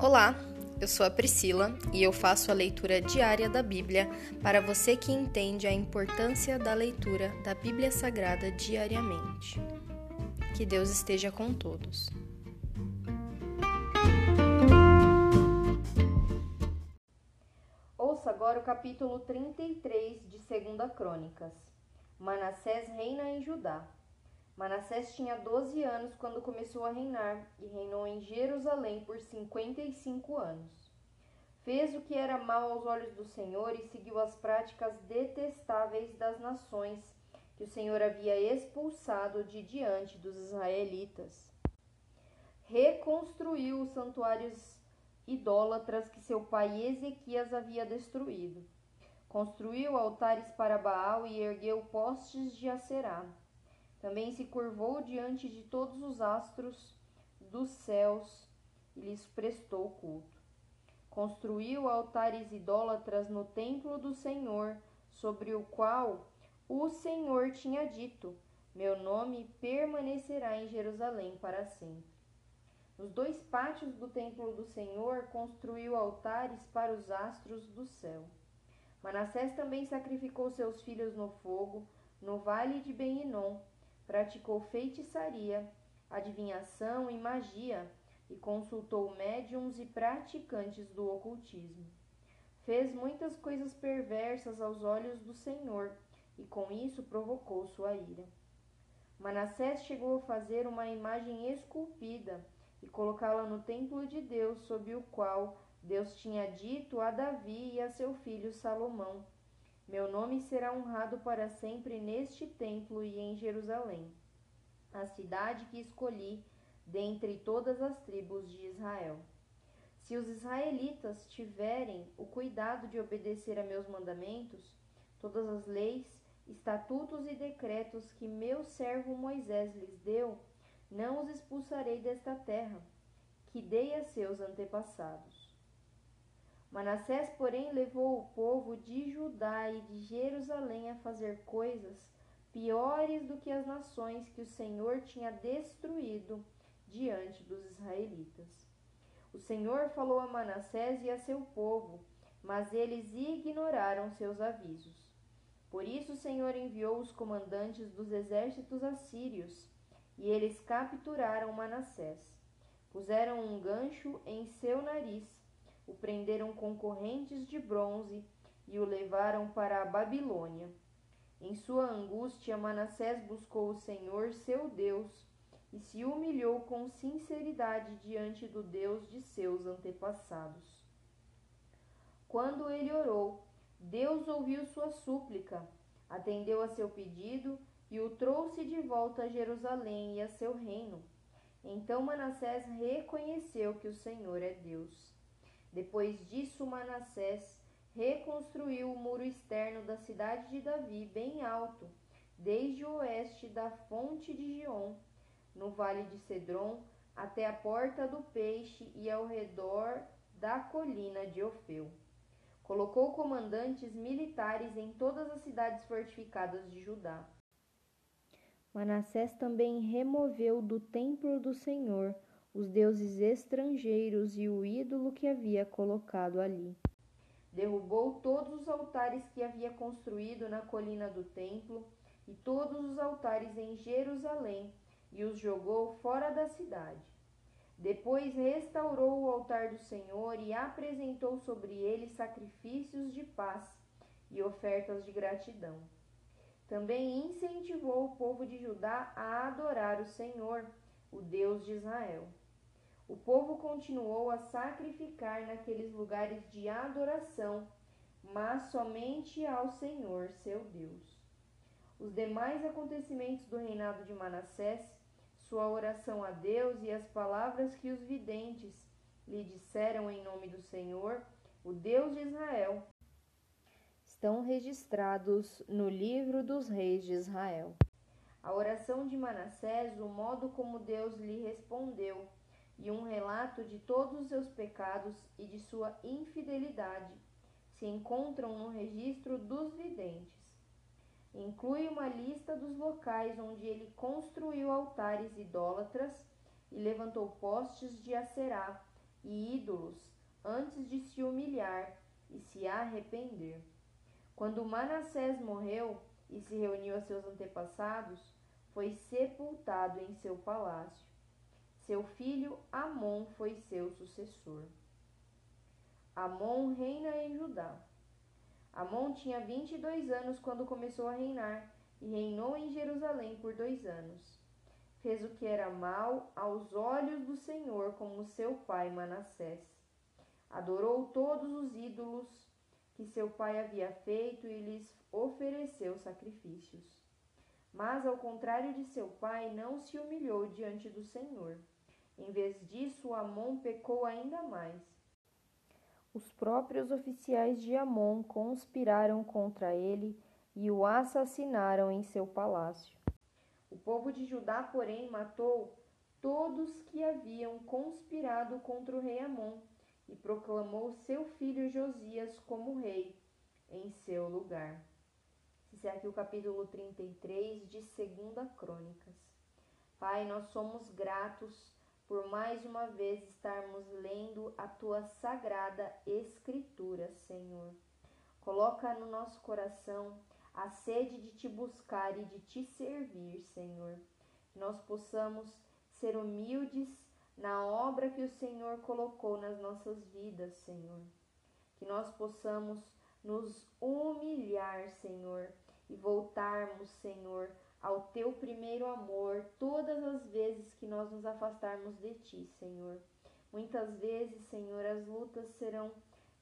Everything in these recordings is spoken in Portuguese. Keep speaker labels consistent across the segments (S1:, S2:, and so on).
S1: Olá, eu sou a Priscila e eu faço a leitura diária da Bíblia para você que entende a importância da leitura da Bíblia Sagrada diariamente. Que Deus esteja com todos.
S2: Ouça agora o capítulo 33 de 2 Crônicas. Manassés reina em Judá. Manassés tinha 12 anos quando começou a reinar e reinou em Jerusalém por 55 anos. Fez o que era mal aos olhos do Senhor e seguiu as práticas detestáveis das nações que o Senhor havia expulsado de diante dos israelitas. Reconstruiu os santuários idólatras que seu pai Ezequias havia destruído. Construiu altares para Baal e ergueu postes de Acerá. Também se curvou diante de todos os astros dos céus e lhes prestou culto. Construiu altares idólatras no templo do Senhor, sobre o qual o Senhor tinha dito: Meu nome permanecerá em Jerusalém para sempre. Nos dois pátios do templo do Senhor construiu altares para os astros do céu. Manassés também sacrificou seus filhos no fogo, no vale de Ben-Hinom, praticou feitiçaria, adivinhação e magia e consultou médiums e praticantes do ocultismo. Fez muitas coisas perversas aos olhos do Senhor e com isso provocou sua ira. Manassés chegou a fazer uma imagem esculpida e colocá-la no templo de Deus, sob o qual Deus tinha dito a Davi e a seu filho Salomão: meu nome será honrado para sempre neste templo e em Jerusalém, a cidade que escolhi dentre todas as tribos de Israel. Se os israelitas tiverem o cuidado de obedecer a meus mandamentos, todas as leis, estatutos e decretos que meu servo Moisés lhes deu, não os expulsarei desta terra, que dei a seus antepassados. Manassés, porém, levou o povo de Judá e de Jerusalém a fazer coisas piores do que as nações que o Senhor tinha destruído diante dos israelitas. O Senhor falou a Manassés e a seu povo, mas eles ignoraram seus avisos. Por isso o Senhor enviou os comandantes dos exércitos assírios, e eles capturaram Manassés. Puseram um gancho em seu nariz o prenderam com correntes de bronze e o levaram para a Babilônia. Em sua angústia, Manassés buscou o Senhor, seu Deus, e se humilhou com sinceridade diante do Deus de seus antepassados. Quando ele orou, Deus ouviu sua súplica, atendeu a seu pedido e o trouxe de volta a Jerusalém e a seu reino. Então Manassés reconheceu que o Senhor é Deus. Depois disso, Manassés reconstruiu o muro externo da cidade de Davi bem alto, desde o oeste da fonte de Gion, no vale de Cedron, até a porta do peixe e ao redor da colina de Ofeu. Colocou comandantes militares em todas as cidades fortificadas de Judá. Manassés também removeu do templo do Senhor os deuses estrangeiros e o ídolo que havia colocado ali. Derrubou todos os altares que havia construído na colina do templo e todos os altares em Jerusalém e os jogou fora da cidade. Depois restaurou o altar do Senhor e apresentou sobre ele sacrifícios de paz e ofertas de gratidão. Também incentivou o povo de Judá a adorar o Senhor, o Deus de Israel. O povo continuou a sacrificar naqueles lugares de adoração, mas somente ao Senhor, seu Deus. Os demais acontecimentos do reinado de Manassés, sua oração a Deus e as palavras que os videntes lhe disseram em nome do Senhor, o Deus de Israel, estão registrados no livro dos reis de Israel. A oração de Manassés, o modo como Deus lhe respondeu, e um relato de todos os seus pecados e de sua infidelidade se encontram no registro dos videntes. Inclui uma lista dos locais onde ele construiu altares idólatras e levantou postes de acerá e ídolos antes de se humilhar e se arrepender. Quando Manassés morreu e se reuniu a seus antepassados, foi sepultado em seu palácio. Seu filho Amon foi seu sucessor. Amon reina em Judá. Amon tinha vinte e dois anos quando começou a reinar e reinou em Jerusalém por dois anos. Fez o que era mal aos olhos do Senhor, como seu pai Manassés. Adorou todos os ídolos que seu pai havia feito e lhes ofereceu sacrifícios. Mas, ao contrário de seu pai, não se humilhou diante do Senhor. Em vez disso, Amon pecou ainda mais. Os próprios oficiais de Amon conspiraram contra ele e o assassinaram em seu palácio. O povo de Judá, porém, matou todos que haviam conspirado contra o rei Amon e proclamou seu filho Josias como rei em seu lugar. Esse é aqui o capítulo 33 de Segunda Crônicas. Pai, nós somos gratos por mais uma vez estarmos lendo a tua sagrada escritura, Senhor. Coloca no nosso coração a sede de te buscar e de te servir, Senhor. Que nós possamos ser humildes na obra que o Senhor colocou nas nossas vidas, Senhor. Que nós possamos nos humilhar, Senhor, e voltarmos, Senhor, ao teu primeiro amor todas as nós nos afastarmos de ti, Senhor. Muitas vezes, Senhor, as lutas serão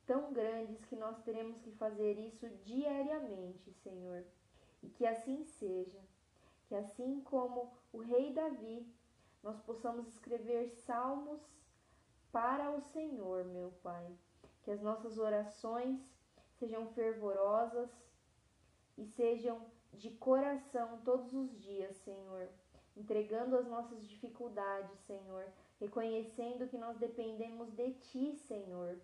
S2: tão grandes que nós teremos que fazer isso diariamente, Senhor. E que assim seja. Que assim como o rei Davi, nós possamos escrever salmos para o Senhor, meu Pai. Que as nossas orações sejam fervorosas e sejam de coração todos os dias, Senhor, entregando as nossas dificuldades, Senhor, reconhecendo que nós dependemos de Ti, Senhor,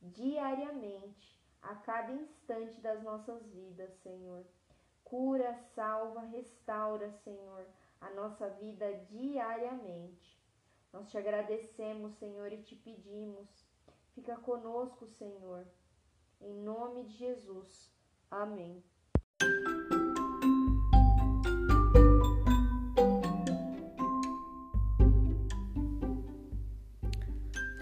S2: diariamente, a cada instante das nossas vidas, Senhor. Cura, salva, restaura, Senhor, a nossa vida diariamente. Nós te agradecemos, Senhor, e te pedimos. Fica conosco, Senhor. Em nome de Jesus. Amém.